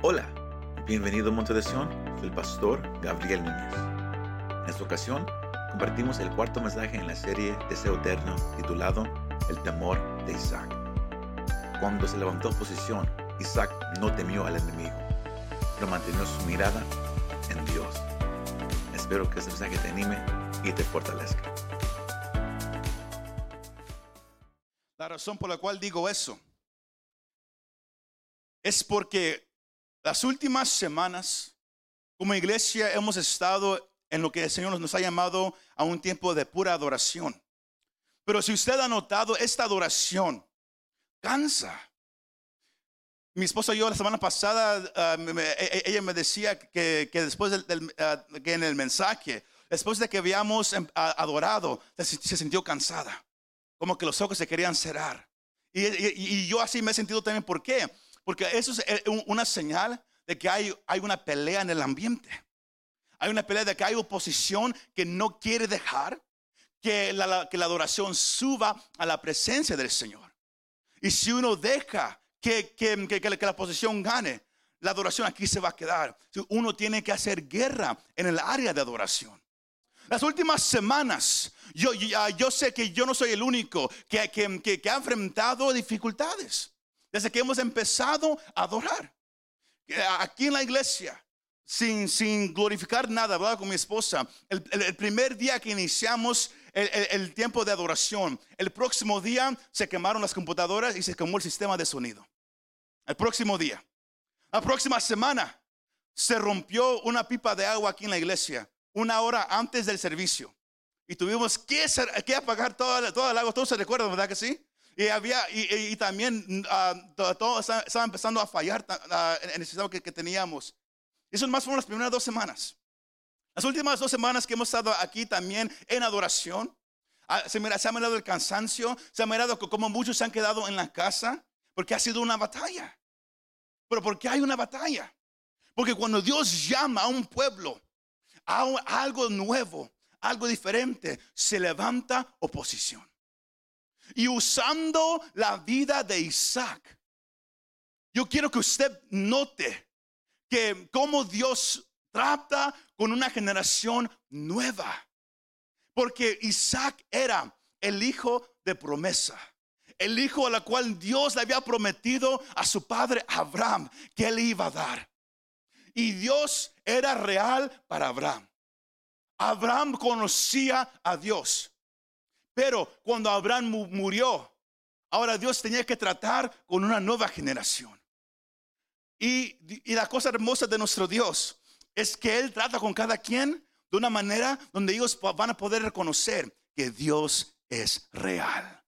Hola, bienvenido a Monte de Sion, el pastor Gabriel Núñez. En esta ocasión compartimos el cuarto mensaje en la serie Deseo Eterno titulado El temor de Isaac. Cuando se levantó oposición, Isaac no temió al enemigo, pero mantenió su mirada en Dios. Espero que este mensaje te anime y te fortalezca. La razón por la cual digo eso es porque las últimas semanas, como iglesia, hemos estado en lo que el Señor nos ha llamado a un tiempo de pura adoración. Pero si usted ha notado, esta adoración cansa. Mi esposa y yo la semana pasada, ah, e, e, ella me decía que, después del, ah, que en el mensaje, después de que habíamos em, adorado, se, sintió cansada, como que los ojos se querían cerrar. Y, y, yo así me he sentido también, ¿por qué? Porque eso es eh, una señal de que hay, hay una pelea en el ambiente. Hay una pelea de que hay oposición que no quiere dejar que la, que la adoración suba a la presencia del Señor. Y si uno deja que, que, que, que la oposición gane, la adoración aquí se va a quedar. Uno tiene que hacer guerra en el área de adoración. Las últimas semanas, yo, yo, sé que yo no soy el único que, que, que ha enfrentado dificultades desde que hemos empezado a adorar. Aquí en la iglesia, sin, sin glorificar nada, hablaba con mi esposa, el, primer día que iniciamos el, el, tiempo de adoración, el próximo día se quemaron las computadoras y se quemó el sistema de sonido. El próximo día. La próxima semana se rompió una pipa de agua aquí en la iglesia, una hora antes del servicio. Y tuvimos que, que apagar toda, toda el agua. Todos se recuerdan, ¿verdad que sí? Y, había, y, también uh, todo, estaba empezando a fallar en el sistema que, teníamos. Eso más fueron las primeras dos semanas. Las últimas dos semanas que hemos estado aquí también en adoración, se, me, se ha mirado el cansancio, se ha mirado como muchos se han quedado en la casa, porque ha sido una batalla. Pero ¿por qué hay una batalla? Porque cuando Dios llama a un pueblo a algo nuevo, algo diferente, se levanta oposición y usando la vida de Isaac. Yo quiero que usted note que cómo Dios trata con una generación nueva. Porque Isaac era el hijo de promesa. El hijo a la cual Dios le había prometido a su padre Abraham que él iba a dar. Y Dios era real para Abraham. Abraham conocía a Dios. Pero cuando Abraham murió, ahora Dios tenía que tratar con una nueva generación. Y, la cosa hermosa de nuestro Dios es que Él trata con cada quien de una manera donde ellos van a poder reconocer que Dios es real.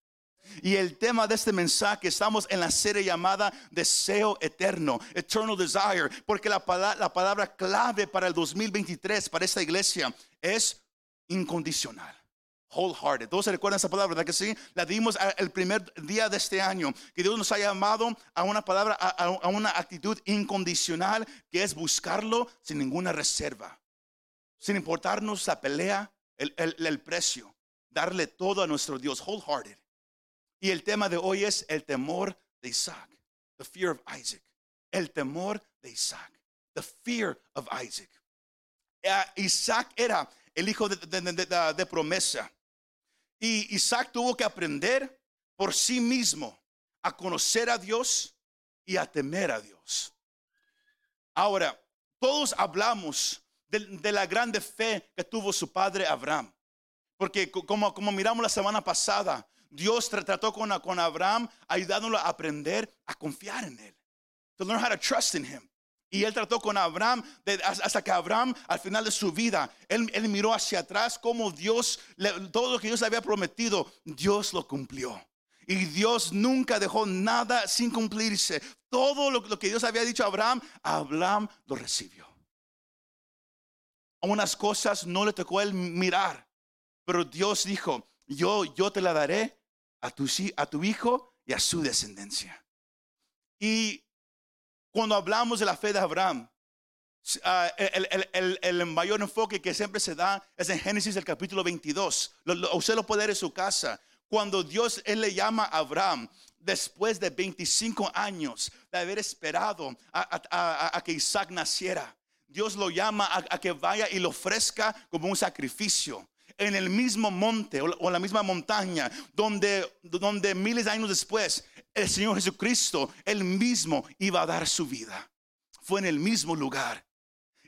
Y el tema de este mensaje, estamos en la serie llamada Deseo Eterno, Eternal Desire, porque la, la palabra clave para el 2023, para esta iglesia, es incondicional wholehearted. Todos se recuerdan esa palabra, ¿verdad que sí? La dimos el primer día de este año, que Dios nos ha llamado a una palabra, a, una actitud incondicional, que es buscarlo sin ninguna reserva, sin importarnos la pelea, el, el precio, darle todo a nuestro Dios, wholehearted. Y el tema de hoy es el temor de Isaac, the fear of Isaac, el temor de Isaac, the fear of Isaac. Eh, Isaac era el hijo de, de promesa. Y Isaac tuvo que aprender por sí mismo a conocer a Dios y a temer a Dios. Ahora, todos hablamos de, la grande fe que tuvo su padre Abraham. Porque como, como miramos la semana pasada, Dios trató con, con Abraham ayudándolo a aprender a confiar en él. To learn how to trust in him. Y él trató con Abraham hasta que Abraham al final de su vida, él, miró hacia atrás como Dios, todo lo que Dios le había prometido, Dios lo cumplió. Y Dios nunca dejó nada sin cumplirse. Todo lo, que Dios había dicho a Abraham, Abraham lo recibió. Unas cosas no le tocó él mirar, pero Dios dijo, yo, yo te la daré a tu, a tu hijo y a su descendencia. Y cuando hablamos de la fe de Abraham, ah, el, mayor enfoque que siempre se da es en Génesis el capítulo 22. usted lo puede ver en su casa. cuando Dios, Él le llama a Abraham, después de 25 años de haber esperado a, que Isaac naciera, Dios lo llama a, que vaya y lo ofrezca como un sacrificio en el mismo monte o, la misma montaña donde, donde miles de años después el Señor Jesucristo, él mismo iba a dar su vida. Fue en el mismo lugar.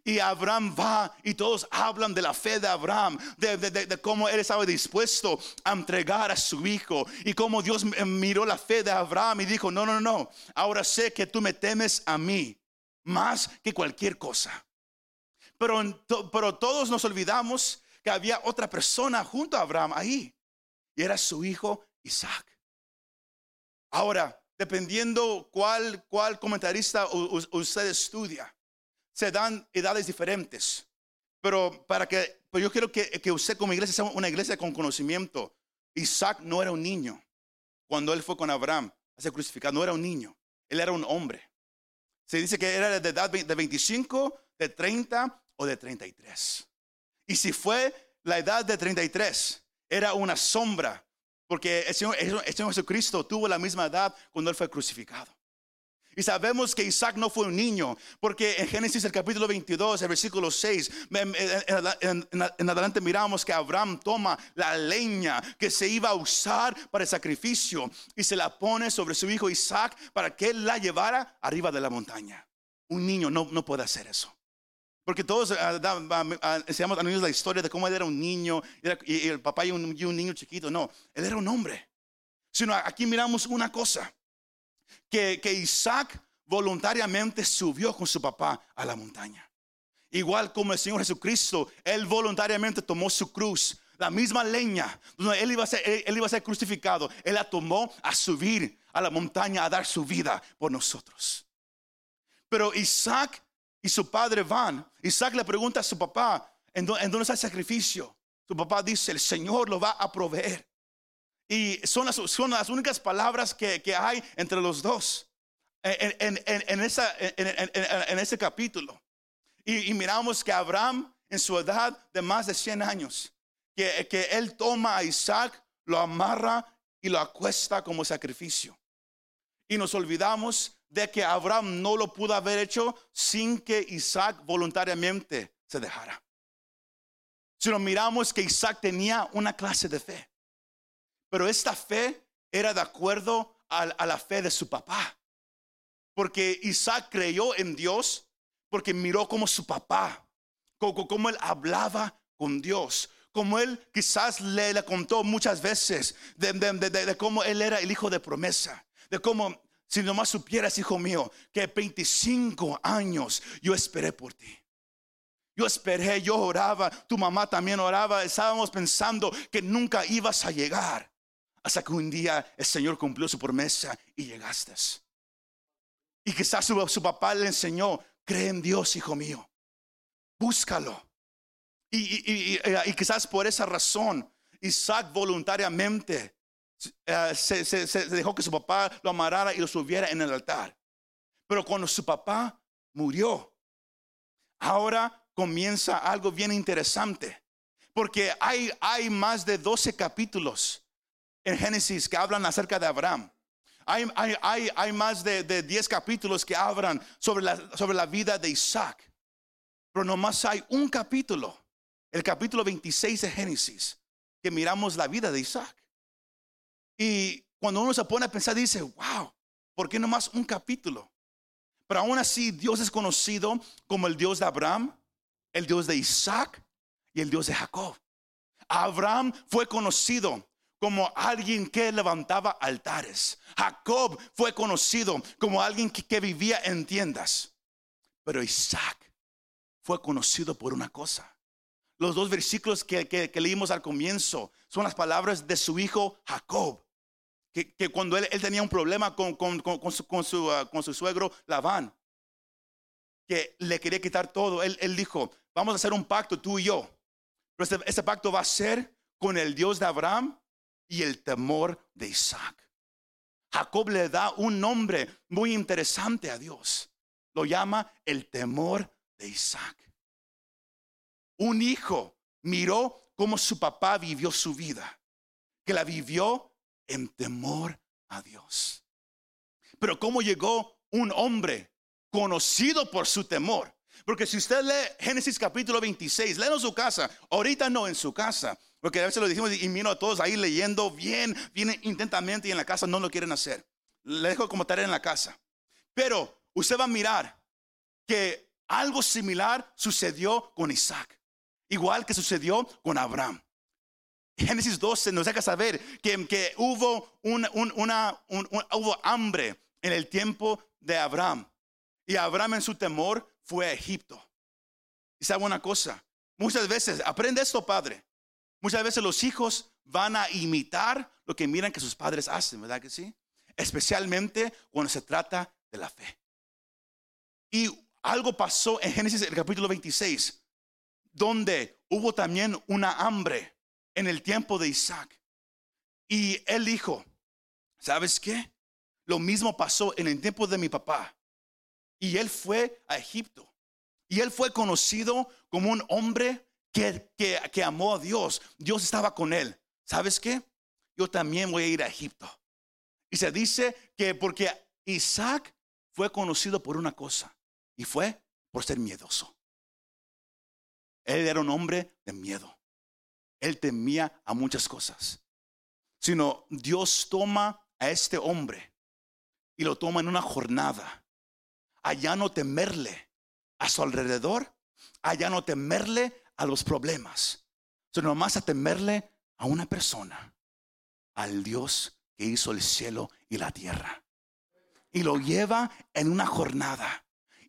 Y Abraham va y todos hablan de la fe de Abraham, de, cómo él estaba dispuesto a entregar a su hijo y cómo Dios miró la fe de Abraham y dijo, no, no, no, ahora sé que tú me temes a mí más que cualquier cosa. Pero, pero todos nos olvidamos que había otra persona junto a Abraham ahí y era su hijo Isaac. Ahora, dependiendo cuál, cuál comentarista usted estudia, se dan edades diferentes. Pero para que, pues yo quiero que, que usted como iglesia sea una iglesia con conocimiento. Isaac no era un niño cuando él fue con Abraham a ser crucificado, no era un niño, él era un hombre. Se dice que era de edad de 25, de 30 o de 33. Y si fue la edad de 33, era una sombra, porque el Señor, Jesucristo tuvo la misma edad cuando él fue crucificado. Y sabemos que Isaac no fue un niño, porque en Génesis el capítulo 22, el versículo 6, en, adelante miramos que Abraham toma la leña que se iba a usar para el sacrificio y se la pone sobre su hijo Isaac para que él la llevara arriba de la montaña. Un niño no, no puede hacer eso. Porque todos uh, enseñamos a niños la historia de cómo él era un niño y, el papá y un, niño chiquito. No, él era un hombre. Sino aquí miramos una cosa que, Isaac voluntariamente subió con su papá a la montaña. Igual como el Señor Jesucristo, Él voluntariamente tomó su cruz, la misma leña, donde él iba, a ser, él, iba a ser crucificado, Él la tomó a subir a la montaña a dar su vida por nosotros. Pero Isaac y su padre van. Isaac le pregunta a su papá, ¿en dónde, está el sacrificio? Su papá dice, el Señor lo va a proveer. Y son las, son las únicas palabras que, que hay entre los dos en, en, en, esa, en ese capítulo. Y, y, miramos que Abraham, en su edad de más de 100 años, que, que él toma a Isaac, lo amarra y lo acuesta como sacrificio. Y nos olvidamos de que Abraham no lo pudo haber hecho sin que Isaac voluntariamente se dejara. Si nos miramos que Isaac tenía una clase de fe. Pero esta fe era de acuerdo a, la fe de su papá. Porque Isaac creyó en Dios porque miró como su papá, como, él hablaba con Dios, como él quizás le, contó muchas veces de, cómo él era el hijo de promesa, de cómo, si nomás supieras, hijo mío, que 25 años yo esperé por ti. Yo esperé, yo oraba, tu mamá también oraba, estábamos pensando que nunca ibas a llegar. Hasta que un día el Señor cumplió su promesa y llegaste. Y quizás su, papá le enseñó, cree en Dios, hijo mío. Búscalo. Y, quizás por esa razón, Isaac voluntariamente eh, se, dejó que su papá lo amarara y lo subiera en el altar. Pero cuando su papá murió, ahora comienza algo bien interesante. Porque hay, más de 12 capítulos en Génesis que hablan acerca de Abraham. Hay, más de, de 10 capítulos que hablan sobre la, sobre la vida de Isaac. Pero nomás hay un capítulo, el capítulo 26 de Génesis, que miramos la vida de Isaac. Y cuando uno se pone a pensar, dice, wow, ¿por qué nomás un capítulo? Pero aún así, Dios es conocido como el Dios de Abraham, el Dios de Isaac y el Dios de Jacob. Abraham fue conocido como alguien que levantaba altares. Jacob fue conocido como alguien que, vivía en tiendas. Pero Isaac fue conocido por una cosa. Los dos versículos que, leímos al comienzo son las palabras de su hijo Jacob. Que, cuando él, tenía un problema con, su, ah, con, su, suegro Labán, que le quería quitar todo, él, dijo, vamos a hacer un pacto tú y yo. Pero este pacto va a ser con el Dios de Abraham, y el temor de Isaac. Jacob le da un nombre muy interesante a Dios. Lo llama el temor de Isaac. Un hijo miró cómo su papá vivió su vida, que la vivió en temor a Dios. Pero ¿cómo llegó un hombre conocido por su temor? Porque si usted lee Génesis capítulo 26, léelo en su casa, ahorita no en su casa, porque a veces lo dijimos y miro a todos ahí leyendo bien, bien intentamente y en la casa no lo quieren hacer. Le dejo como tarea en la casa. Pero usted va a mirar que algo similar sucedió con Isaac, igual que sucedió con Abraham. Génesis 12 nos deja saber que, que hubo, una, hubo hambre en el tiempo de Abraham. Y Abraham en su temor fue a Egipto. Y sabe una cosa, muchas veces, aprende esto padre, muchas veces los hijos van a imitar lo que miran que sus padres hacen, ¿verdad que sí? Especialmente cuando se trata de la fe. Y algo pasó en Génesis el capítulo 26, donde hubo también una hambre en el tiempo de Isaac. Y él dijo, ¿sabes qué? Lo mismo pasó en el tiempo de mi papá. Y él fue a Egipto. Y él fue conocido como un hombre que, que, amó a Dios. Dios estaba con él. ¿Sabes qué? Yo también voy a ir a Egipto. Y se dice que porque Isaac fue conocido por una cosa. Y fue por ser miedoso. Él era un hombre de miedo. Él temía a muchas cosas. Sino Dios toma a este hombre y lo toma en una jornada. Allá no temerle a su alrededor, allá no temerle a los problemas, sino más a temerle a una persona, al Dios que hizo el cielo y la tierra. Y lo lleva en una jornada.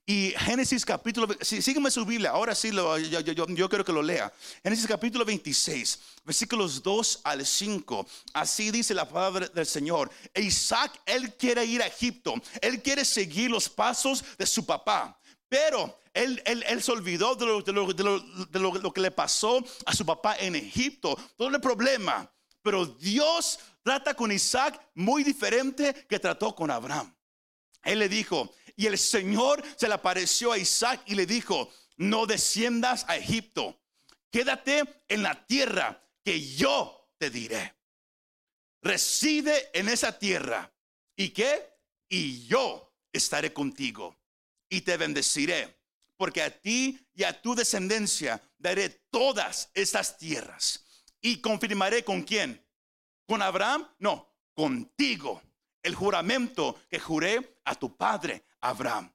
Y Génesis capítulo, sí, sígueme su Biblia, ahora sí lo, yo, yo, yo, quiero que lo lea. Génesis capítulo 26, versículos 2 al 5. Así dice la palabra del Señor. Isaac, él quiere ir a Egipto, él quiere seguir los pasos de su papá. Pero él, él, él se olvidó de, lo, de, lo, de lo, que le pasó a su papá en Egipto. Todo el problema. Pero Dios trata con Isaac muy diferente que trató con Abraham. Él le dijo, y el Señor se le apareció a Isaac y le dijo, no desciendas a Egipto, quédate en la tierra que yo te diré. Reside en esa tierra. ¿Y qué? Y yo estaré contigo y te bendeciré, porque a ti y a tu descendencia daré todas estas tierras. Y confirmaré con quién? ¿Con Abraham? No, contigo el juramento que juré a tu padre Abraham.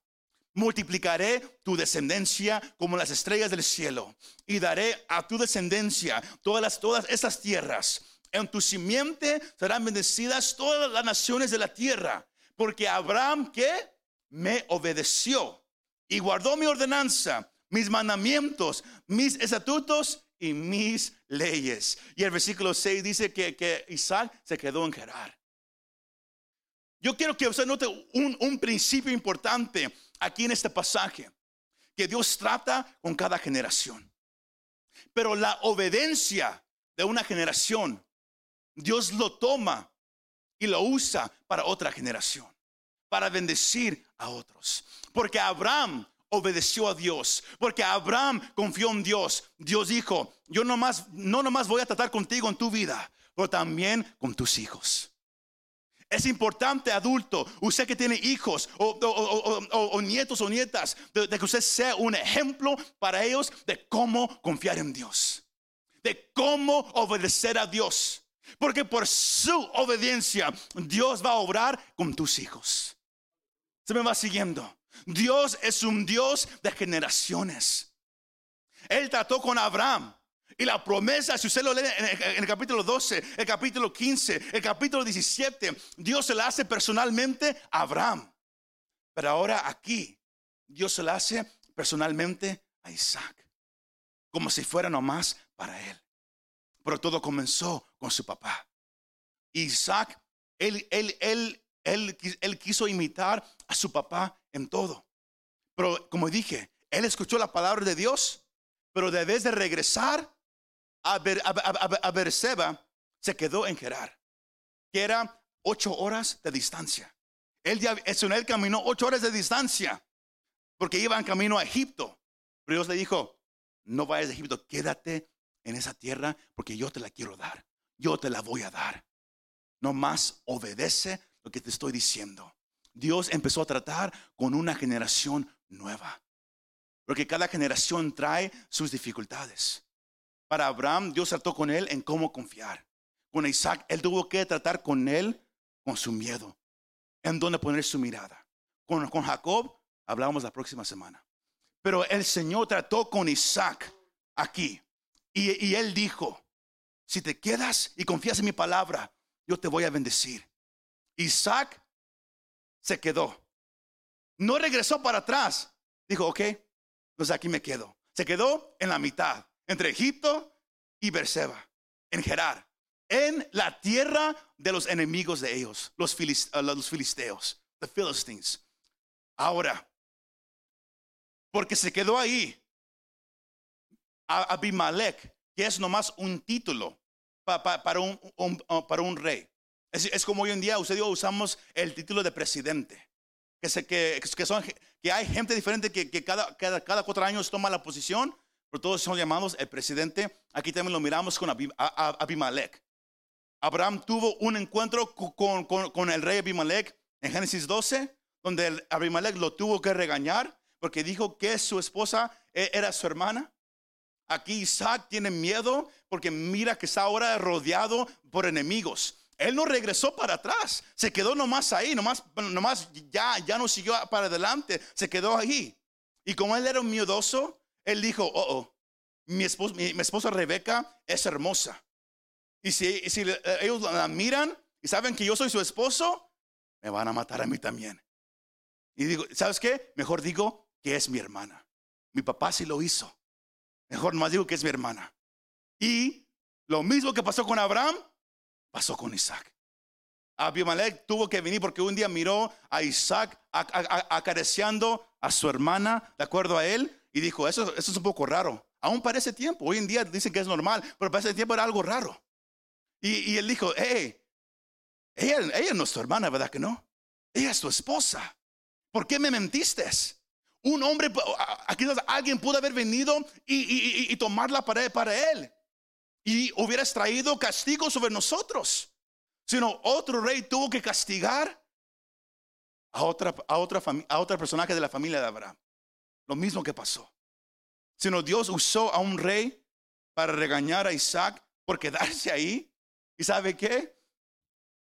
Multiplicaré tu descendencia como las estrellas del cielo y daré a tu descendencia todas todas estas tierras. En tu simiente serán bendecidas todas las naciones de la tierra, porque Abraham que me obedeció y guardó mi ordenanza, mis mandamientos, mis estatutos y mis leyes. Y el versículo 6 dice que, que Isaac se quedó en Gerar. Yo quiero que usted note un, principio importante aquí en este pasaje, que Dios trata con cada generación. Pero la obediencia de una generación, Dios lo toma y lo usa para otra generación, para bendecir a otros. Porque Abraham obedeció a Dios, porque Abraham confió en Dios. Dios dijo, yo nomás, no nomás voy a tratar contigo en tu vida, pero también con tus hijos. Es importante, adulto, usted que tiene hijos o, nietos o nietas, de, que usted sea un ejemplo para ellos de cómo confiar en Dios, de cómo obedecer a Dios. Porque por su obediencia Dios va a obrar con tus hijos. Se me va siguiendo. Dios es un Dios de generaciones. Él trató con Abraham. Y la promesa, si usted lo lee en el, capítulo 12, el capítulo 15, el capítulo 17, Dios se la hace personalmente a Abraham. Pero ahora aquí, Dios se la hace personalmente a Isaac. Como si fuera nomás para él. Pero todo comenzó con su papá. Isaac, él, él, él, él, quiso imitar a su papá en todo. Pero como dije, él escuchó la palabra de Dios, pero debes de regresar a, Berseba se quedó en Gerar, que era ocho horas de distancia. Él, él caminó ocho horas de distancia porque iba en camino a Egipto. Pero Dios le dijo, no vayas a Egipto, quédate en esa tierra porque yo te la quiero dar. Yo te la voy a dar. nomás obedece lo que te estoy diciendo. Dios empezó a tratar con una generación nueva. Porque cada generación trae sus dificultades. Para Abraham, Dios trató con él en cómo confiar. Con Isaac, él tuvo que tratar con él con su miedo, en dónde poner su mirada. Con, Jacob, hablamos la próxima semana. Pero el Señor trató con Isaac aquí. Y, y él dijo, si te quedas y confías en mi palabra, yo te voy a bendecir. Isaac se quedó. No regresó para atrás. Dijo, ok, pues aquí me quedo. Se quedó en la mitad, entre Egipto y Berseba, en Gerar, en la tierra de los enemigos de ellos, los, los filisteos, the Philistines. Ahora, porque se quedó ahí, Abimelech, que es nomás un título para, un, uh, para un rey. Es, como hoy en día usted yo usamos el título de presidente. Que, que, que, que hay gente diferente que, cada, cada, cuatro años toma la posición, pero todos son llamados el presidente. Aquí también lo miramos con Abimelech. Abraham tuvo un encuentro con, el rey Abimelech en Génesis 12, donde Abimelech lo tuvo que regañar porque dijo que su esposa e, era su hermana. Aquí Isaac tiene miedo porque mira que está ahora rodeado por enemigos. Él no regresó para atrás, se quedó nomás ahí, nomás, nomás ya, ya no siguió para adelante, se quedó ahí. Y como él era un miedoso, él dijo, oh, oh mi, esposa, Rebeca es hermosa. Y si, si ellos la miran y saben que yo soy su esposo, me van a matar a mí también. Y digo, ¿sabes qué? Mejor digo que es mi hermana. Mi papá sí lo hizo. Mejor nomás digo que es mi hermana. Y lo mismo que pasó con Abraham, pasó con Isaac. Abimelech tuvo que venir porque un día miró a Isaac acariciando a su hermana, de acuerdo a él, y dijo, eso, es un poco raro. Aún para ese tiempo, hoy en día dicen que es normal, pero para ese tiempo era algo raro. Y, él dijo, hey, ella, ella no es tu hermana, ¿verdad que no? Ella es tu esposa. ¿Por qué me mentiste? Un hombre, aquí alguien pudo haber venido y, y, tomarla para, para él y hubieras traído castigo sobre nosotros, sino otro rey tuvo que castigar a otra, a otra, a otra personaje de la familia de Abraham. Lo mismo que pasó. Sino Dios usó a un rey para regañar a Isaac por quedarse ahí. ¿Y sabe qué?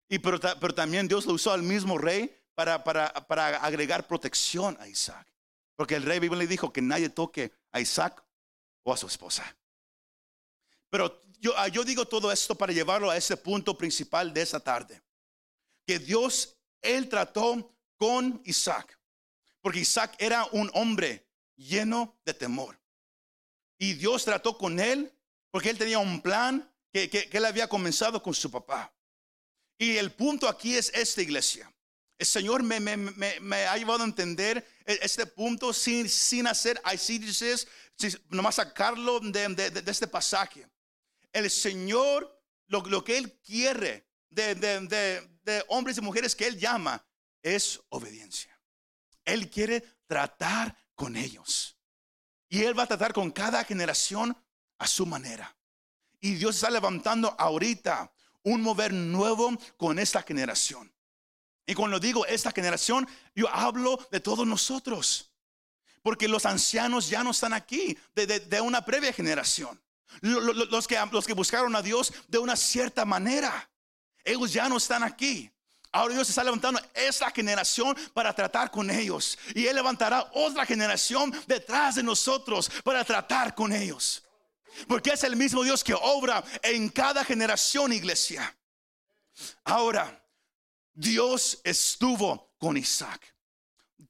Y pero, pero también Dios lo usó al mismo rey para, para, para agregar protección a Isaac. Porque el rey Biblia le dijo que nadie toque a Isaac o a su esposa. Pero Ah, yo, digo todo esto para llevarlo a ese punto principal de esa tarde. Que Dios, Él trató con Isaac. Porque Isaac era un hombre lleno de temor. Y Dios trató con él porque él tenía un plan que, que, él había comenzado con su papá. Y el punto aquí es esta iglesia. El Señor me, me, me, ha llevado a entender e, este punto sin, sin hacer dices nomás sacarlo de, de este pasaje el Señor, lo, que Él quiere de, hombres y mujeres que Él llama, es obediencia. Él quiere tratar con ellos. Y Él va a tratar con cada generación a su manera. Y Dios está levantando ahorita un mover nuevo con esta generación. Y cuando digo esta generación, yo hablo de todos nosotros. Porque los ancianos ya no están aquí, de una previa generación. Los que, los que buscaron a Dios de una cierta manera. Ellos ya no están aquí. Ahora Dios está levantando esta generación para tratar con ellos. Y Él levantará otra generación detrás de nosotros para tratar con ellos. Porque es el mismo Dios que obra en cada generación, iglesia. Ahora, Dios estuvo con Isaac.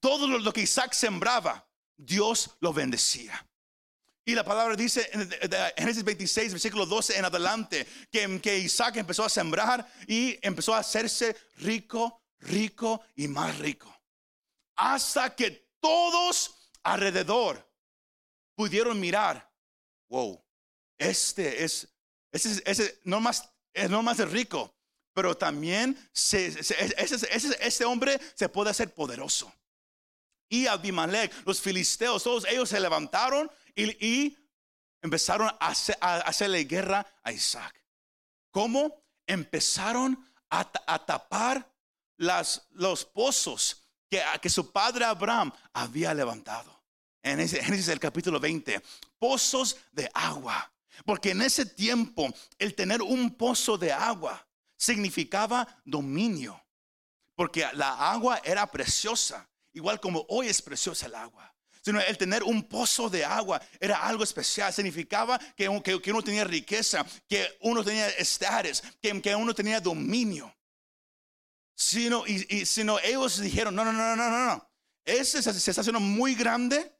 Todo lo que Isaac sembraba, Dios lo bendecía. Y la palabra dice en Génesis 26, versículo 12 en adelante, que, que Isaac empezó a sembrar y empezó a hacerse rico, rico y más rico. Hasta que todos alrededor pudieron mirar, wow, este es, ese, ese no, más, no más rico, pero también se, ese, hombre se puede hacer poderoso. Y Abimelech, los filisteos, todos ellos se levantaron y, empezaron a, hacerle guerra a Isaac. ¿Cómo? Empezaron a, tapar las, los pozos que, su padre Abraham había levantado. En ese, el capítulo 20, pozos de agua. Porque en ese tiempo el tener un pozo de agua significaba dominio. Porque la agua era preciosa, igual como hoy es preciosa el agua. Sino el tener un pozo de agua era algo especial. Significaba que, que, uno tenía riqueza, que uno tenía estares, que, que uno tenía dominio. Sino, y, y sino ellos dijeron, no, no, no, no, no, no. Ese se, se está haciendo muy grande,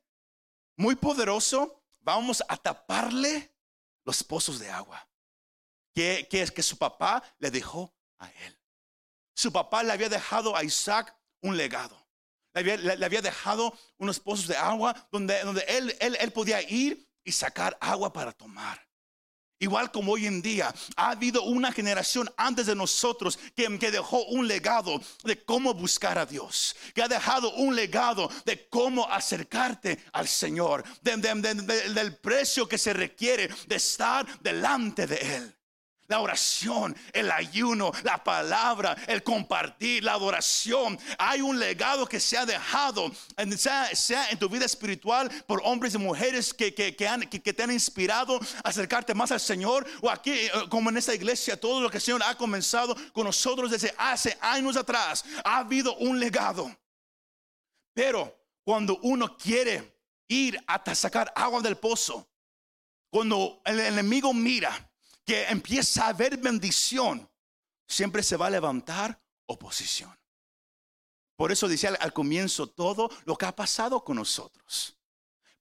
muy poderoso. Vamos a taparle los pozos de agua que, que, que su papá le dejó a él. Su papá le había dejado a Isaac un legado. Le había, dejado unos pozos de agua donde, él, podía ir y sacar agua para tomar. Igual como hoy en día, ha habido una generación antes de nosotros que, dejó un legado de cómo buscar a Dios, que ha dejado un legado de cómo acercarte al Señor, de, de, de, del precio que se requiere de estar delante de Él la oración, el ayuno, la palabra, el compartir, la adoración. Hay un legado que se ha dejado, sea, sea en tu vida espiritual, por hombres y mujeres que, que, que, han, que, te han inspirado a acercarte más al Señor, o aquí, eh, como en esta iglesia, todo lo que el Señor ha comenzado con nosotros desde hace años atrás, ha habido un legado. Pero cuando uno quiere ir hasta sacar agua del pozo, cuando el enemigo mira, que empieza a haber bendición, siempre se va a levantar oposición. Por eso al, al, comienzo todo lo que ha pasado con nosotros.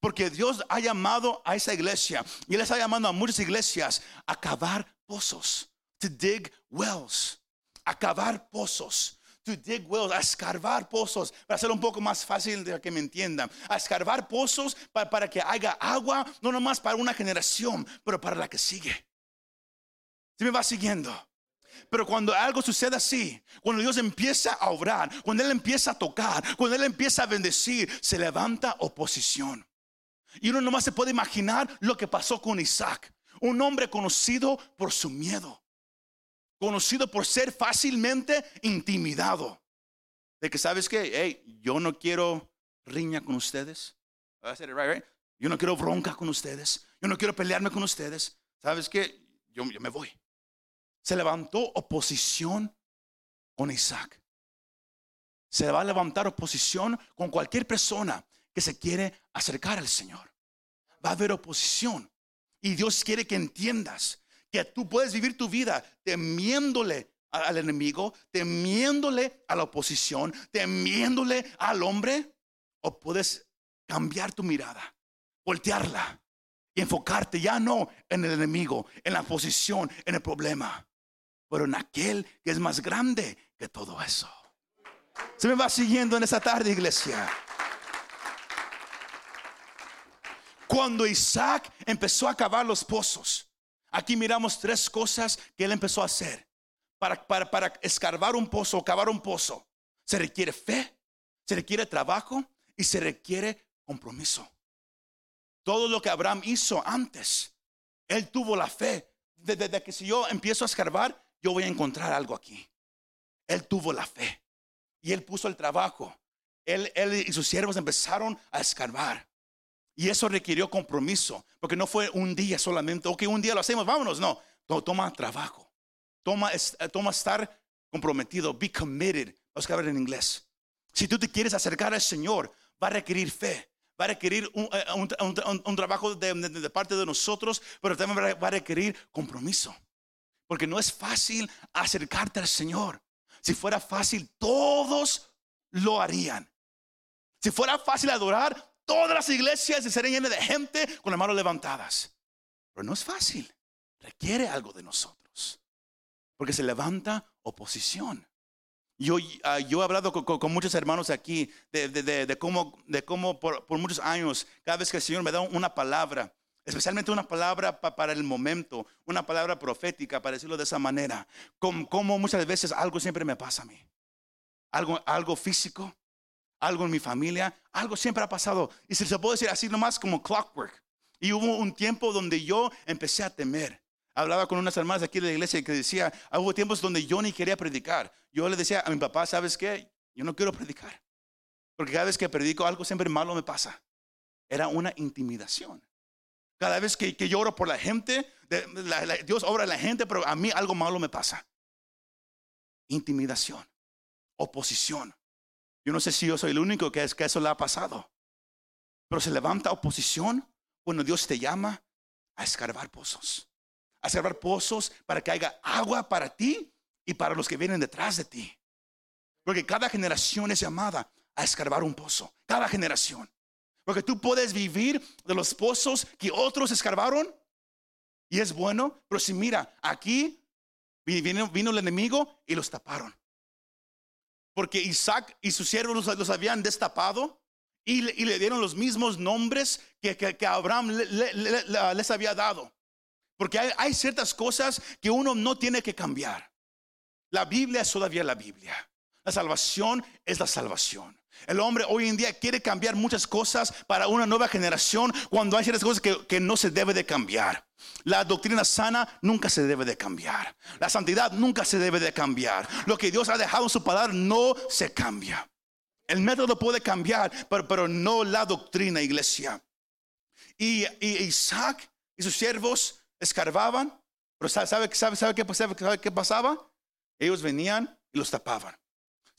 Porque Dios ha llamado a esa iglesia y Él está llamando a muchas iglesias a cavar pozos, to dig wells, a cavar pozos. To dig wells, a escarbar pozos, para hacerlo un poco más fácil de que me entiendan. A escarbar pozos para, para que haya agua, no nomás para una generación, pero para la que sigue. ¿Sí me va siguiendo? Pero cuando algo sucede así, cuando Dios empieza a obrar, cuando Él empieza a tocar, cuando Él empieza a bendecir, se levanta oposición. Y uno nomás se puede imaginar lo que pasó con Isaac, un hombre conocido por su miedo, conocido por ser fácilmente intimidado. De que sabes que, hey, yo no quiero riña con ustedes. Yo no quiero bronca con ustedes. Yo no quiero pelearme con ustedes. ¿Sabes? Yo, yo me voy se levantó oposición con Isaac. Se va a levantar oposición con cualquier persona que se quiere acercar al Señor. Va a haber oposición. Y Dios quiere que entiendas que tú puedes vivir tu vida temiéndole al enemigo, temiéndole a la oposición, temiéndole al hombre, o puedes cambiar tu mirada, voltearla y enfocarte ya no en el enemigo, en la posición, en el problema, pero en aquel que es más grande que todo eso. Se me va siguiendo en esa tarde, iglesia. Cuando Isaac empezó a cavar los pozos, aquí miramos tres cosas que él empezó a hacer. Para, para, para escarbar un pozo, cavar un pozo, se requiere fe, se requiere trabajo y se requiere compromiso. Todo lo que Abraham hizo antes, él tuvo la fe. Desde que si yo empiezo a escarbar, yo voy a encontrar algo aquí. Él tuvo la fe y él puso el trabajo. Él, él y sus siervos empezaron a escarbar. Y eso requirió compromiso, porque no fue un día solamente, ok, un día lo hacemos, vámonos. No, toma trabajo. Toma, toma estar comprometido, be committed. Vamos a hablar en inglés. Si tú te quieres acercar al Señor, va a requerir fe, va a requerir un, eh, trabajo de, parte de nosotros, pero también va a requerir compromiso. Porque no es fácil acercarte al Señor. Si fuera fácil, todos lo harían. Si fuera fácil adorar, todas las iglesias se serían llenas de gente con las manos levantadas. Pero no es fácil. Requiere algo de nosotros. Porque se levanta oposición. Yo, yo he hablado con, muchos hermanos aquí de cómo por, por, muchos años, cada vez que el Señor me da una palabra, especialmente una palabra pa para el momento, una palabra profética, para decirlo de esa manera. Como, como, muchas veces algo siempre me pasa a mí. Algo, algo físico, algo en mi familia, algo siempre ha pasado. Y se, se puede decir así nomás como clockwork. Y hubo un tiempo donde yo empecé a temer. hablaba con unas hermanas aquí de la iglesia que decía, "Ah, hubo tiempos donde yo ni quería predicar. Yo le decía a mi papá, ¿sabes qué? Yo no quiero predicar. Porque cada vez que predico algo siempre malo me pasa. Era una intimidación. Cada vez que, que yo oro por la gente, Dios obra en la gente, pero a mí algo malo me pasa. Intimidación, oposición. Yo no sé si yo soy el único que, es, que eso le ha pasado. Pero se levanta oposición cuando Dios te llama a escarbar pozos. A escarbar pozos para que haya agua para ti y para los que vienen detrás de ti. Porque cada generación es llamada a escarbar un pozo. Cada generación. Porque tú puedes vivir de los pozos que otros escarbaron y es bueno. Pero si mira, aquí vi- vino, vino el enemigo y los taparon. Porque Isaac y sus siervos los, habían destapado y le, dieron los mismos nombres que, Abraham le- le- le- le- les había dado. Porque hay ciertas cosas que uno no tiene que cambiar. La Biblia es todavía la Biblia. La salvación es la salvación. El hombre hoy en día quiere cambiar muchas cosas para una nueva generación cuando hay ciertas cosas que, que no se debe de cambiar. La doctrina sana nunca se debe de cambiar. La santidad nunca se debe de cambiar. Lo que Dios ha dejado en su palabra no se cambia. El método puede cambiar, pero, pero no la doctrina, iglesia. Y, y Isaac y sus siervos escarbaban, pero ¿sabe, sabe, sabe, sabe qué, sabe- qué pasaba? Ellos venían y los tapaban.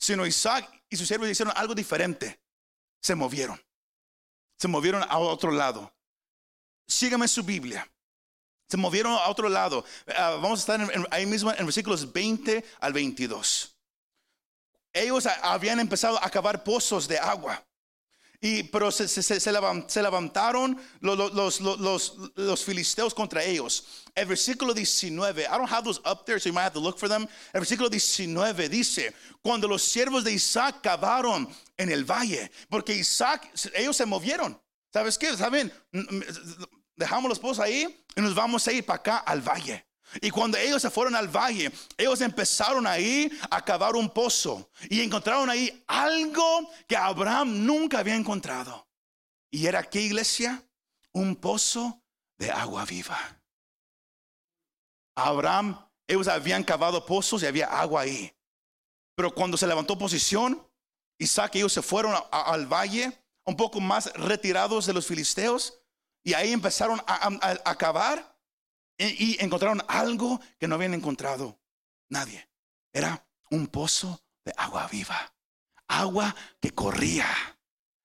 Sino Isaac y sus siervos hicieron algo diferente. Se movieron. Se movieron a otro lado. Sígame su Biblia. Se movieron a otro lado. Ah, vamos a estar en- ahí mismo en versículos 20 al 22. Ellos habían empezado a cavar pozos de agua. Y, pero se, se- se- se levan- se levantaron lo- lo- los, los, los, los filisteos contra ellos. El versículo 19, I don't have those up there, so you might have to look for them. El versículo 19 dice, cuando los siervos de Isaac cavaron en el valle, porque Isaac, ellos se movieron. ¿Sabes qué? ¿Saben? Dejamos los pozos ahí y nos vamos a ir para acá al valle. Y cuando ellos se fueron al valle, ellos empezaron ahí a cavar un pozo y encontraron ahí algo que Abraham nunca había encontrado. Y era qué iglesia? Un pozo de agua viva. Abraham, ellos habían cavado pozos y había agua ahí. Pero cuando se levantó posición, Isaac y ellos se fueron al valle, un poco más retirados de los filisteos, y ahí empezaron a- a cavar y, encontraron algo que no habían encontrado nadie. Era un pozo de agua viva, agua que corría,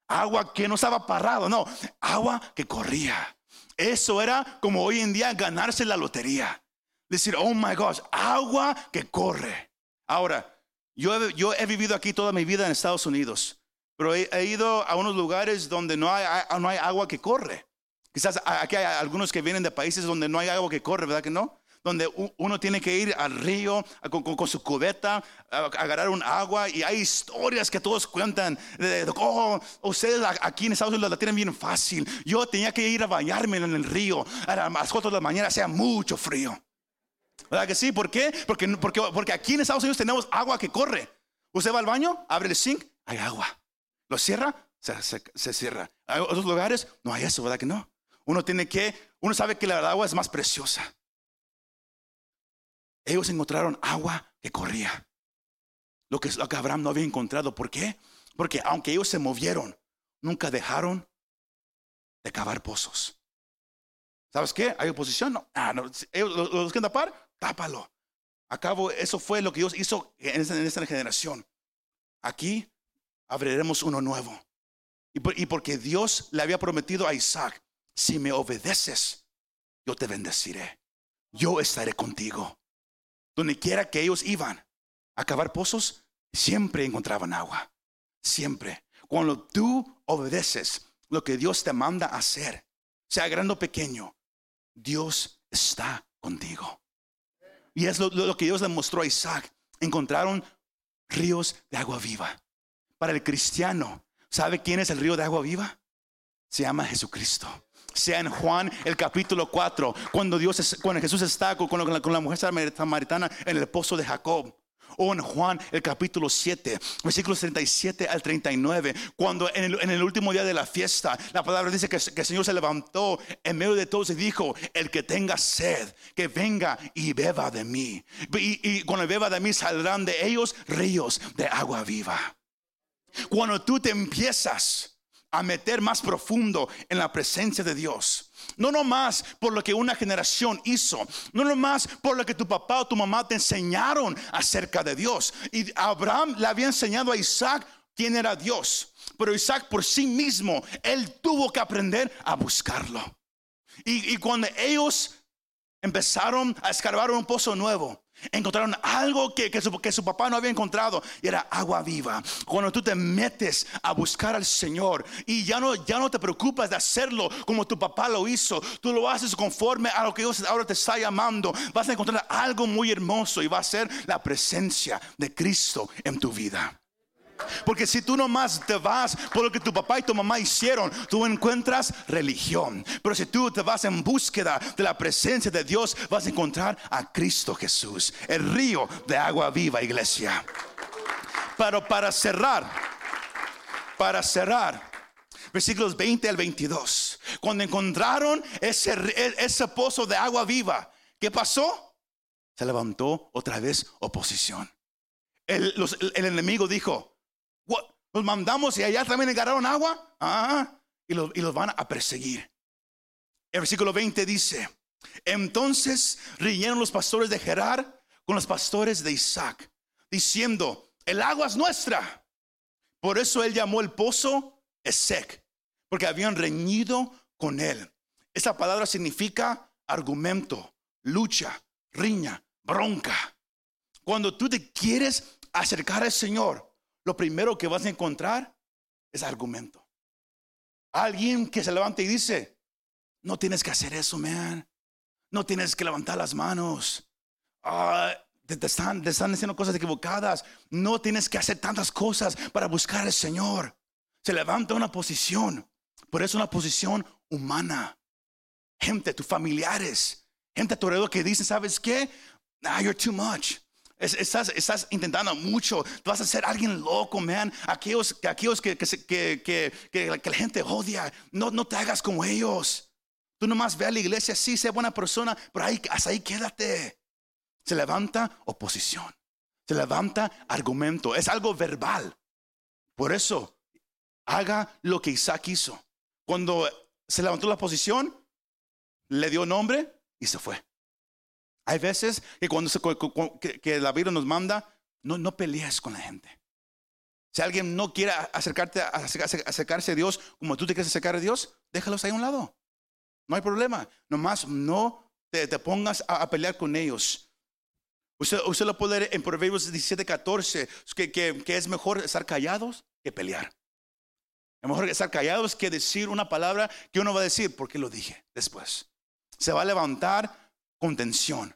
agua que no estaba parado, no, agua que corría. Eso era como hoy en día ganarse la lotería. Decir, oh my gosh, agua que corre. Ahora, yo he, yo he vivido aquí toda mi vida en Estados Unidos, pero he, he ido a unos lugares donde no hay- no hay agua que corre. Quizás aquí hay algunos que vienen de países donde no hay agua que corre, ¿verdad que no? Donde uno tiene que ir al río con, su cubeta, a, a agarrar un agua y hay historias que todos cuentan. De, oh, ustedes aquí en Estados Unidos la tienen bien fácil. Yo tenía que ir a bañarme en el río a las 4 de la mañana, hacía mucho frío. ¿Verdad que sí? ¿Por qué? Porque, porque, porque aquí en Estados Unidos tenemos agua que corre. Usted va al baño, abre el zinc, hay agua. Lo cierra, se, se- cierra. Hay otros lugares, no hay eso, ¿verdad que no? Uno tiene que, uno sabe que la agua es más preciosa. Ellos encontraron agua que corría. Lo que, lo que Abraham no había encontrado. ¿Por qué? Porque aunque ellos se movieron, nunca dejaron de cavar pozos. ¿Sabes qué? ¿Hay oposición? No. Ah, no. Ellos tapar, tápalo. Acabo, eso fue lo que Dios hizo en esta, en esta generación. Aquí abriremos uno nuevo. Y, y porque Dios le había prometido a Isaac, si me obedeces, yo te bendeciré. Yo estaré contigo. Donde quiera que ellos iban a cavar pozos, siempre encontraban agua. Siempre. Cuando tú obedeces lo que Dios te manda hacer, sea grande o pequeño, Dios está contigo. Y es lo, lo que Dios le mostró a Isaac. Encontraron ríos de agua viva. Para el cristiano, ¿sabe quién es el río de agua viva? Se llama Jesucristo. Sea en Juan el capítulo 4, cuando, Dios cuando Jesús está con, la, con la mujer samaritana en el pozo de Jacob. O en Juan el capítulo 7, versículos 37 al 39, cuando en el, último día de la fiesta, la palabra dice que, el Señor se levantó en medio de todos y dijo, el que tenga sed, que venga y beba de mí. Y, y cuando beba de mí saldrán de ellos ríos de agua viva. Cuando tú te empiezas a meter más profundo en la presencia de Dios, no nomás por lo que una generación hizo, no nomás por lo que tu papá o tu mamá te enseñaron acerca de Dios. Y Abraham le había enseñado a Isaac quién era Dios, pero Isaac por sí mismo, él tuvo que aprender a buscarlo. Y, y cuando ellos empezaron a escarbar un pozo nuevo, Encontraron algo que, que, su, papá no había encontrado y era agua viva. Cuando tú te metes a buscar al Señor y ya no, ya no te preocupas de hacerlo como tu papá lo hizo, tú lo haces conforme a lo que Dios ahora te está llamando, vas a encontrar algo muy hermoso y va a ser la presencia de Cristo en tu vida. Porque si tú nomás te vas por lo que tu papá y tu mamá hicieron, tú encuentras religión. Pero si tú te vas en búsqueda de la presencia de Dios, vas a encontrar a Cristo Jesús, el río de agua viva, iglesia. Pero para cerrar, para cerrar, versículos 20 al 22, cuando encontraron ese, ese pozo de agua viva, ¿qué pasó? Se levantó otra vez oposición. El enemigo dijo, los mandamos y allá también agarraron agua. Ah, y, los, van a perseguir. El versículo 20 dice, entonces riñeron los pastores de Gerar con los pastores de Isaac, diciendo, el agua es nuestra. Por eso él llamó el pozo Esec, porque habían reñido con él. Esa palabra significa argumento, lucha, riña, bronca. Cuando tú te quieres acercar al Señor, lo primero que vas a encontrar es argumento. Alguien que se levanta y dice, no tienes que hacer eso, man. No tienes que levantar las manos. Ah, te, están, te están diciendo cosas equivocadas. No tienes que hacer tantas cosas para buscar al Señor. Se levanta una posición, pero es una posición humana. Gente, tus familiares, gente a tu alrededor que dice, ¿sabes qué? Ah, you're too much. Estás, intentando mucho. vas a ser alguien loco, man. Aquellos, aquellos que, que, que, que, la gente odia. No, no te hagas como ellos. Tú nomás ve a la iglesia, sí, sé buena persona, pero ahí, ahí quédate. Se levanta oposición. Se levanta argumento. Es algo verbal. Por eso, haga lo que Isaac hizo. Cuando se levantó la posición, le dio nombre y se fue. Hay veces que cuando que, la Biblia nos manda, no, no pelees con la gente. Si alguien no quiere acercarte, acercarse a Dios como tú te quieres acercar a Dios, déjalos ahí a un lado. No hay problema. Nomás no te, pongas a, pelear con ellos. Usted, usted, lo puede leer en Proverbios 17, 14, que, que, es mejor estar callados que pelear. Es mejor estar callados que decir una palabra que uno va a decir, porque lo dije después. Se va a levantar contención.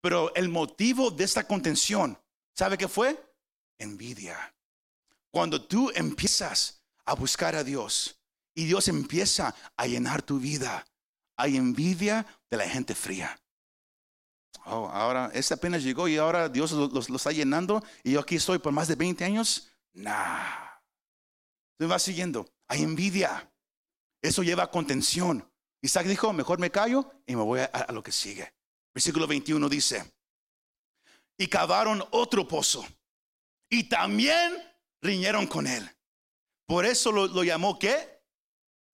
Pero el motivo de esta contención, ¿sabe qué fue? Envidia. Cuando tú empiezas a buscar a Dios y Dios empieza a llenar tu vida, hay envidia de la gente fría. Oh, ahora, este apenas llegó y ahora Dios lo, está llenando y yo aquí estoy por más de 20 años. Nah. Me va siguiendo. Hay envidia. Eso lleva a contención. Isaac dijo, mejor me callo y me voy a, lo que sigue. Versículo 21 dice, y cavaron otro pozo y también riñeron con él. Por eso lo, llamó qué?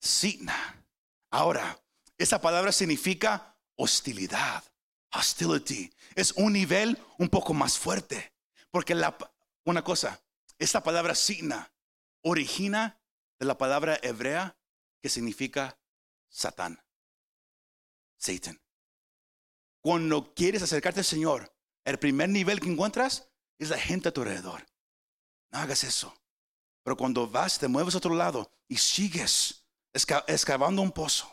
Sitna. Ahora, esa palabra significa hostilidad, hostility. Es un nivel un poco más fuerte. Porque la, una cosa, esta palabra Sitna origina de la palabra hebrea que significa Satán. Satan. Cuando quieres acercarte al Señor, el primer nivel que encuentras es la gente a tu alrededor. No hagas eso. Pero cuando vas, te mueves a otro lado y sigues excavando un pozo,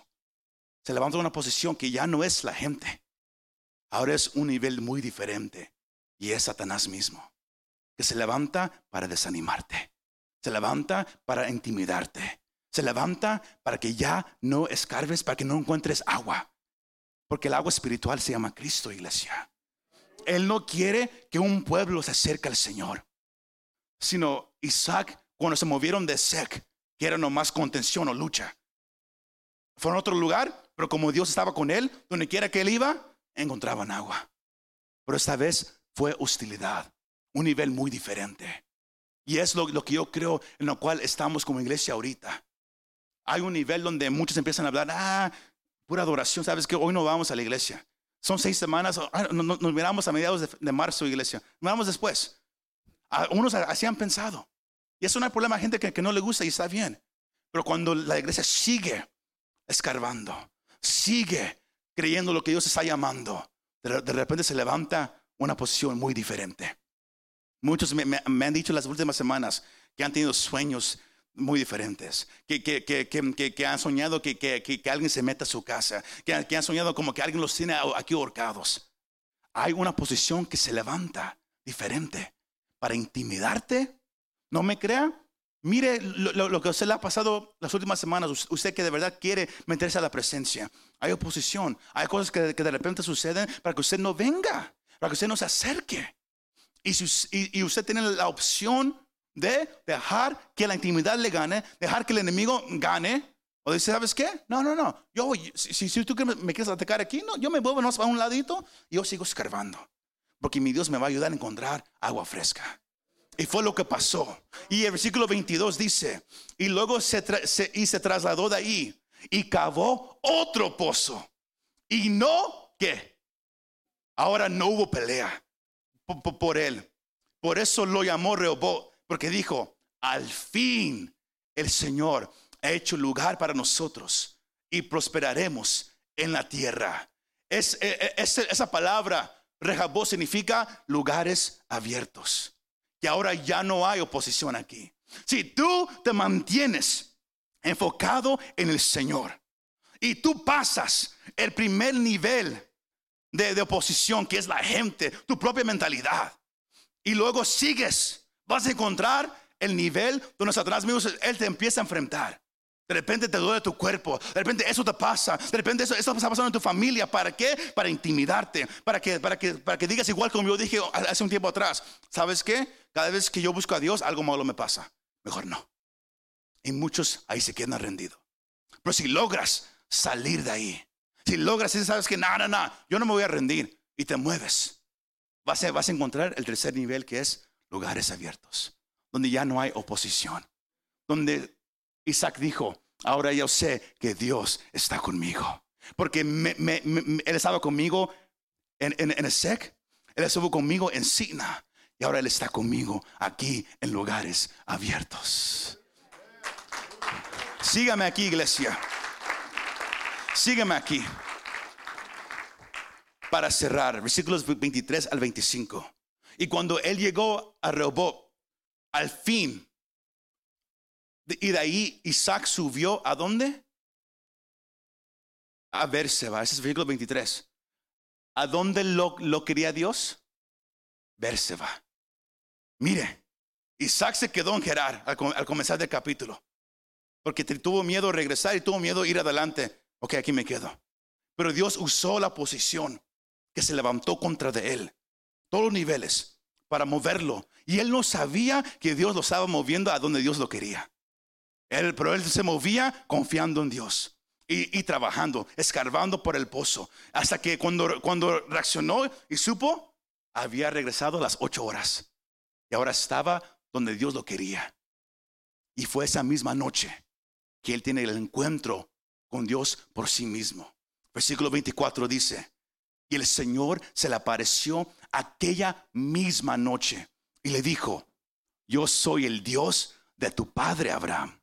se levanta una posición que ya no es la gente. Ahora es un nivel muy diferente y es Satanás mismo, que se levanta para desanimarte, se levanta para intimidarte, se levanta para que ya no escarbes, para que no encuentres agua. Porque el agua espiritual se llama Cristo, iglesia. Él no quiere que un pueblo se acerque al Señor, sino Isaac, cuando se movieron de Sec, que era nomás contención o lucha, fueron a otro lugar, pero como Dios estaba con él, donde quiera que él iba, encontraban agua. Pero esta vez fue hostilidad, un nivel muy diferente. Y es lo, que yo creo en lo cual estamos como iglesia ahorita. Hay un nivel donde muchos empiezan a hablar, ah, pura adoración, sabes que hoy no vamos a la iglesia. Son seis semanas, nos, miramos a mediados de, marzo, iglesia. Nos miramos después. Unos así han pensado. Y eso no hay problema, gente que, no le gusta y está bien. Pero cuando la iglesia sigue escarbando, sigue creyendo lo que Dios está llamando, de, repente se levanta una posición muy diferente. Muchos me, han dicho en las últimas semanas que han tenido sueños muy diferentes, que, que, han soñado que, alguien se meta a su casa, que, han soñado como que alguien los tiene aquí ahorcados. Hay una posición que se levanta diferente para intimidarte. ¿No me crea? Mire lo, que a usted le ha pasado las últimas semanas, usted que de verdad quiere meterse a la presencia. Hay oposición, hay cosas que, de repente suceden para que usted no venga, para que usted no se acerque. Y, usted tiene la opción de dejar que la intimidad le gane, dejar que el enemigo gane. O dice, ¿sabes qué? No, no, no. Yo, si, si tú me, quieres atacar aquí, no, yo me vuelvo a un ladito y yo sigo escarbando. Porque mi Dios me va a ayudar a encontrar agua fresca. Y fue lo que pasó. Y el versículo 22 dice, y luego se, y se trasladó de ahí y cavó otro pozo. Y no, ¿qué? Ahora no hubo pelea por, él. Por eso lo llamó Rehoboth, porque dijo, al fin el Señor ha hecho lugar para nosotros y prosperaremos en la tierra. Es, e, e, esa palabra, Rehoboth, significa lugares abiertos que ahora ya no hay oposición aquí. Si tú te mantienes enfocado en el Señor y tú pasas el primer nivel de, oposición, que es la gente, tu propia mentalidad, y luego sigues, vas a encontrar el nivel donde Satanás mismo, él te empieza a enfrentar. De repente te duele tu cuerpo, de repente eso te pasa, de repente eso, está pasando en tu familia. ¿Para qué? Para intimidarte, para que, para que, para que digas igual como yo dije hace un tiempo atrás. ¿Sabes qué? Cada vez que yo busco a Dios, algo malo me pasa. Mejor no. Y muchos ahí se quedan rendidos. Pero si logras salir de ahí, si logras y sabes que nada, nada, yo no me voy a rendir y te mueves, vas a, vas a encontrar el tercer nivel que es lugares abiertos, donde ya no hay oposición, donde Isaac dijo, ahora yo sé que Dios está conmigo, porque él estaba conmigo en, en, en él estuvo conmigo en Sina, y ahora Él está conmigo aquí en lugares abiertos. Sígame aquí, iglesia. Sígame aquí. Para cerrar, versículos 23 al 25. Y cuando Él llegó a Rehoboth, al fin, y de ahí Isaac subió a dónde? A Berseba. Ese es el versículo 23. ¿A dónde lo, quería Dios? Berseba. Mire, Isaac se quedó en Gerar al, comenzar del capítulo. Porque tuvo miedo regresar y tuvo miedo ir adelante. Ok, aquí me quedo. Pero Dios usó la posición que se levantó contra de él. Todos los niveles para moverlo. Y él no sabía que Dios lo estaba moviendo a donde Dios lo quería. Él, pero él se movía confiando en Dios. Y, trabajando, escarbando por el pozo. Hasta que cuando, cuando reaccionó y supo, había regresado las ocho horas. Y ahora estaba donde Dios lo quería. Y fue esa misma noche que él tiene el encuentro con Dios por sí mismo. Versículo 24 dice, y el Señor se le apareció aquella misma noche y le dijo, yo soy el Dios de tu padre Abraham.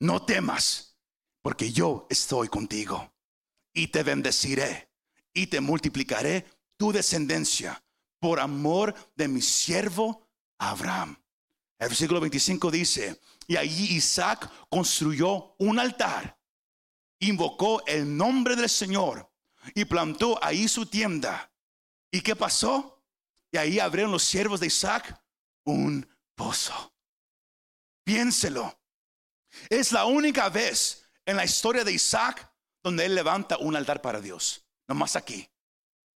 No temas, porque yo estoy contigo y te bendeciré y te multiplicaré tu descendencia por amor de mi siervo Abraham. El versículo 25 dice, y allí Isaac construyó un altar, invocó el nombre del Señor y plantó ahí su tienda. ¿Y qué pasó? Y ahí abrieron los siervos de Isaac un pozo. Piénselo. Es la única vez en la historia de Isaac donde él levanta un altar para Dios. No más aquí.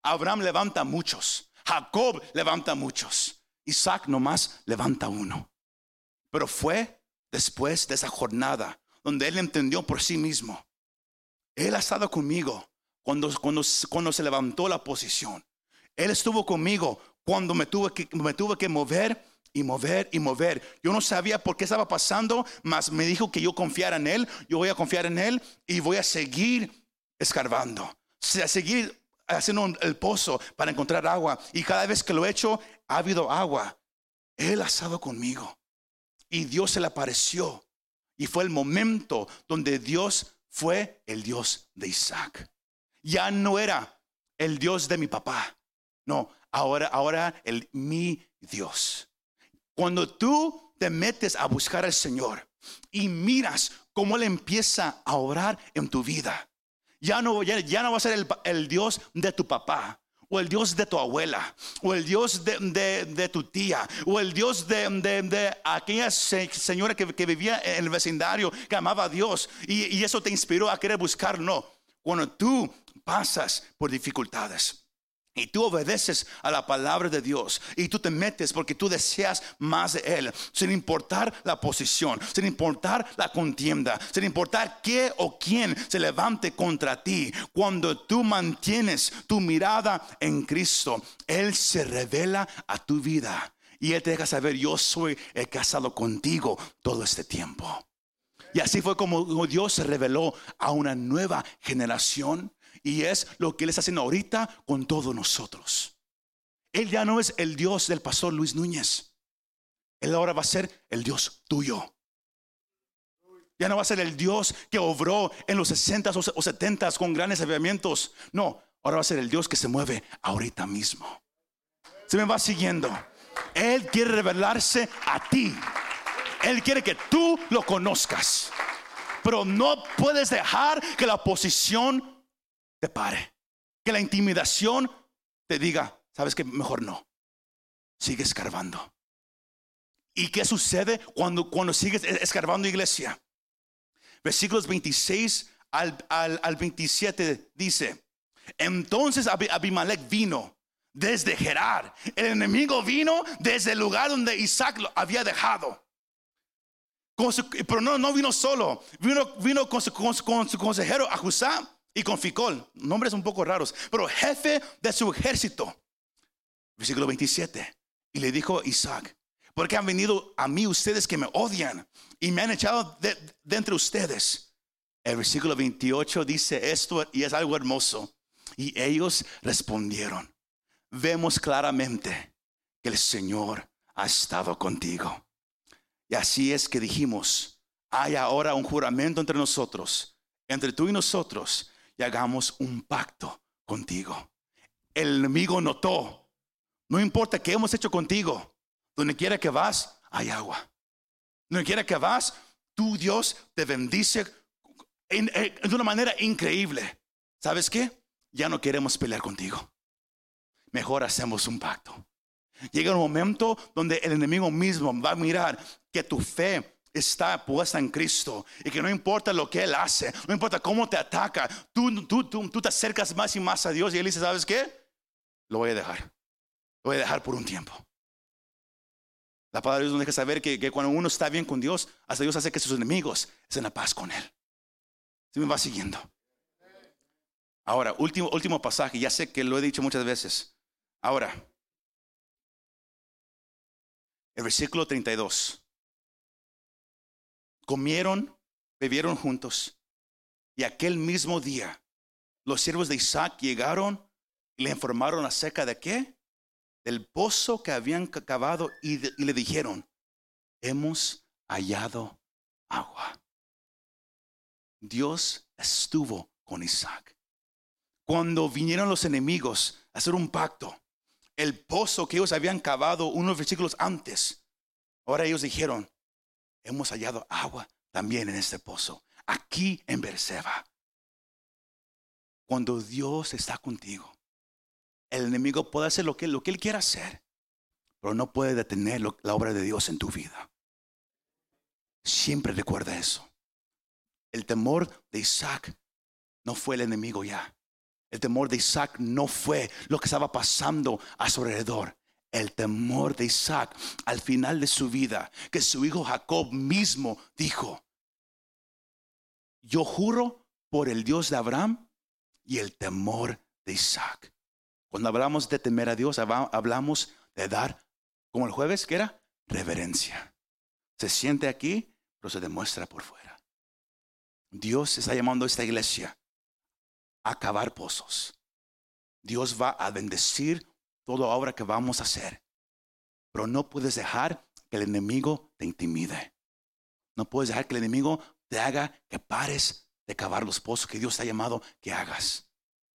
Abraham levanta muchos. Jacob levanta muchos. Isaac nomás levanta uno. Pero fue después de esa jornada donde él entendió por sí mismo. Él ha estado conmigo cuando, cuando, cuando se levantó la posición. Él estuvo conmigo cuando me tuve que, me tuve que mover y mover y mover. Yo no sabía por qué estaba pasando, mas me dijo que yo confiara en Él. Yo voy a confiar en Él y voy a seguir escarbando, a seguir haciendo el pozo para encontrar agua. Y cada vez que lo he hecho, ha habido agua. Él ha estado conmigo. Y Dios se le apareció. Y fue el momento donde Dios fue el Dios de Isaac. Ya no era el Dios de mi papá. No, ahora, ahora el mi Dios. Cuando tú te metes a buscar al Señor y miras cómo Él empieza a orar en tu vida, ya no, ya, no va a ser el, Dios de tu papá, o el Dios de tu abuela, o el Dios de, tu tía, o el Dios de, aquella señora que, vivía en el vecindario, que amaba a Dios, y, y eso te inspiró a querer buscar. No, cuando tú pasas por dificultades, y tú obedeces a la palabra de Dios y tú te metes porque tú deseas más de Él, sin importar la posición, sin importar la contienda, sin importar qué o quién se levante contra ti. Cuando tú mantienes tu mirada en Cristo, Él se revela a tu vida y Él te deja saber, yo soy el casado contigo todo este tiempo. Y así fue como Dios se reveló a una nueva generación y es lo que Él está haciendo ahorita con todos nosotros. Él ya no es el Dios del pastor Luis Núñez. Él ahora va a ser el Dios tuyo. Ya no va a ser el Dios que obró en los 60 o 70 con grandes avivamientos. No, ahora va a ser el Dios que se mueve ahorita mismo. Se me va siguiendo. Él quiere revelarse a ti. Él quiere que tú lo conozcas. Pero no puedes dejar que la posición te pare. Que la intimidación te diga, sabes que mejor no. Sigue escarbando. ¿Y qué sucede cuando, cuando sigues escarbando iglesia? Versículos 26 al, al, 27 dice, entonces Abimelech vino desde Gerar. El enemigo vino desde el lugar donde Isaac lo había dejado. pero no, no vino solo, vino, vino con, su, con, con su consejero Ajusá y con Ficol, nombres un poco raros, pero jefe de su ejército. Versículo 27. Y le dijo Isaac, porque han venido a mí ustedes que me odian y me han echado de, entre ustedes. El versículo 28 dice esto y es algo hermoso. Y ellos respondieron, vemos claramente que el Señor ha estado contigo. Y así es que dijimos, hay ahora un juramento entre nosotros, entre tú y nosotros, y hagamos un pacto contigo. El enemigo notó, no importa qué hemos hecho contigo, donde quiera que vas, hay agua. Donde quiera que vas, tu Dios te bendice de una manera increíble. ¿Sabes qué? Ya no queremos pelear contigo. Mejor hacemos un pacto. Llega un momento donde el enemigo mismo va a mirar que tu fe está puesta en Cristo y que no importa lo que Él hace, no importa cómo te ataca, tú, tú, tú, te acercas más y más a Dios y Él dice, ¿sabes qué? Lo voy a dejar. Lo voy a dejar por un tiempo. La palabra de Dios nos deja saber que, que, cuando uno está bien con Dios, hasta Dios hace que sus enemigos estén en paz con Él. Si me va siguiendo. Ahora, último, último pasaje, ya sé que lo he dicho muchas veces. Ahora, el versículo 32 comieron, bebieron juntos. Y aquel mismo día, los siervos de Isaac llegaron y le informaron acerca de qué? Del pozo que habían cavado y, y le dijeron, hemos hallado agua. Dios estuvo con Isaac. Cuando vinieron los enemigos a hacer un pacto, el pozo que ellos habían cavado unos versículos antes, ahora ellos dijeron, hemos hallado agua también en este pozo, aquí en Berseba. Cuando Dios está contigo, el enemigo puede hacer lo que, lo que él quiera hacer, pero no puede detener la obra de Dios en tu vida. Siempre recuerda eso. El temor de Isaac no fue el enemigo ya, El temor de Isaac no fue lo que estaba pasando a su alrededor. El temor de Isaac al final de su vida, que su hijo Jacob mismo dijo, yo juro por el Dios de Abraham y el temor de Isaac. Cuando hablamos de temer a Dios, hablamos de dar, como el jueves, que era reverencia. Se siente aquí, pero se demuestra por fuera. Dios está llamando a esta iglesia a cavar pozos. Dios va a bendecir toda obra que vamos a hacer. Pero no puedes dejar que el enemigo te intimide. No puedes dejar que el enemigo te haga que pares de cavar los pozos que Dios te ha llamado que hagas.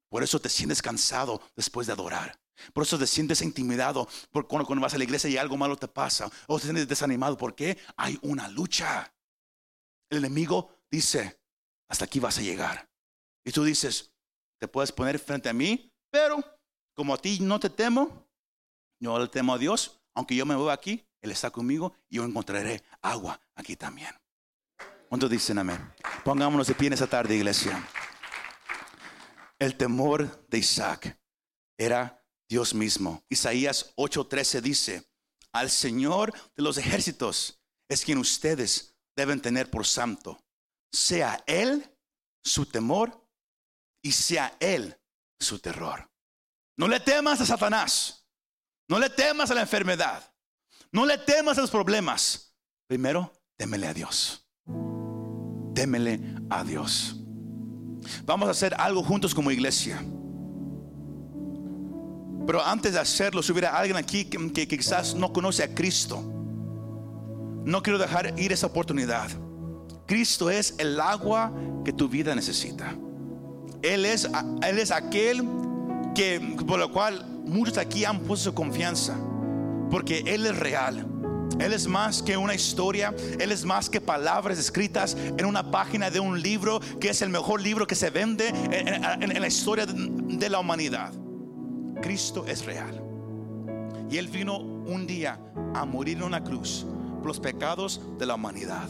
Por eso te sientes cansado después de adorar. Por eso te sientes intimidado por cuando, cuando, vas a la iglesia y algo malo te pasa. O te sientes desanimado. porque Hay una lucha. El enemigo dice, hasta aquí vas a llegar. Y tú dices, te puedes poner frente a mí, pero como a ti no te temo, yo le temo a Dios. Aunque yo me voy aquí, Él está conmigo y yo encontraré agua aquí también. ¿Cuántos dicen amén? Pongámonos de pie en esta tarde, iglesia. El temor de Isaac era Dios mismo. Isaías 8:13 dice, al Señor de los ejércitos es quien ustedes deben tener por santo. Sea Él su temor y sea Él su terror. No le temas a Satanás. No le temas a la enfermedad. No le temas a los problemas. Primero, témele a Dios témele a Dios. Vamos a hacer algo juntos como iglesia. Pero antes de hacerlo, si hubiera alguien aquí que, quizás no conoce a Cristo, no quiero dejar ir esa oportunidad. Cristo es el agua que tu vida necesita. Él es, él es aquel que por lo cual muchos aquí han puesto su confianza, porque Él es real. Él es más que una historia, Él es más que palabras escritas en una página de un libro que es el mejor libro que se vende en, la historia de la humanidad. Cristo es real. Y Él vino un día a morir en una cruz por los pecados de la humanidad.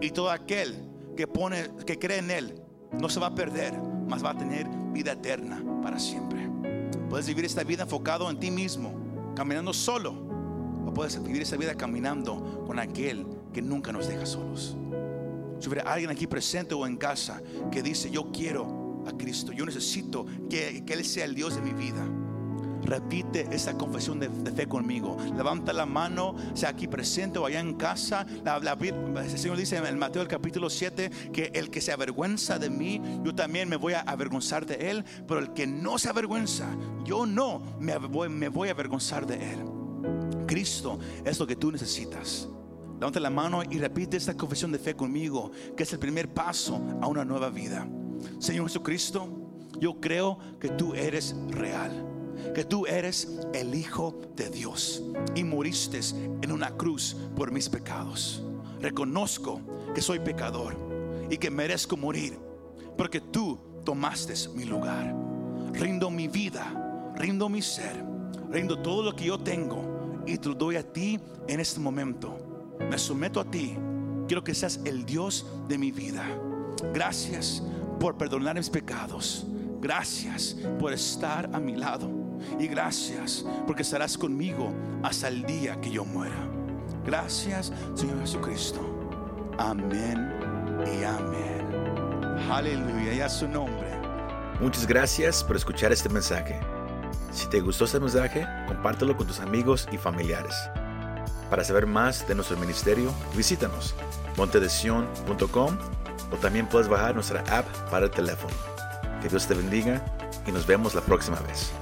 Y todo aquel que pone, que cree en Él, no se va a perder, mas va a tener vida eterna para siempre. Puedes vivir esta vida enfocado en ti mismo, caminando solo puedes vivir esa vida caminando con aquel que nunca nos deja solos. Si hubiera alguien aquí presente o en casa que dice, yo quiero a Cristo, yo necesito que, que Él sea el Dios de mi vida. Repite esa confesión de, fe conmigo. Levanta la mano, sea aquí presente o allá en casa. el Señor dice en Mateo el capítulo 7 que el que se avergüenza de mí, yo también me voy a avergonzar de él. Pero el que no se avergüenza, yo no me me voy a avergonzar de él. Cristo es lo que tú necesitas. Levanta la mano y repite esta confesión de fe conmigo, que es el primer paso a una nueva vida. Señor Jesucristo, yo creo que tú eres real, que tú eres el Hijo de Dios y moriste en una cruz por mis pecados. Reconozco que soy pecador y que merezco morir, porque tú tomaste mi lugar. Rindo mi vida, rindo mi ser, rindo todo lo que yo tengo y te lo doy a ti en este momento. Me someto a ti. Quiero que seas el Dios de mi vida. Gracias por perdonar mis pecados. Gracias por estar a mi lado. Y gracias porque estarás conmigo hasta el día que yo muera. Gracias, Señor Jesucristo. Amén y amén. Aleluya. Y a su nombre. Muchas gracias por escuchar este mensaje. Si te gustó este mensaje, compártelo con tus amigos y familiares. Para saber más de nuestro ministerio, visítanos montedesion.com o también puedes bajar nuestra app para el teléfono. Que Dios te bendiga y nos vemos la próxima vez.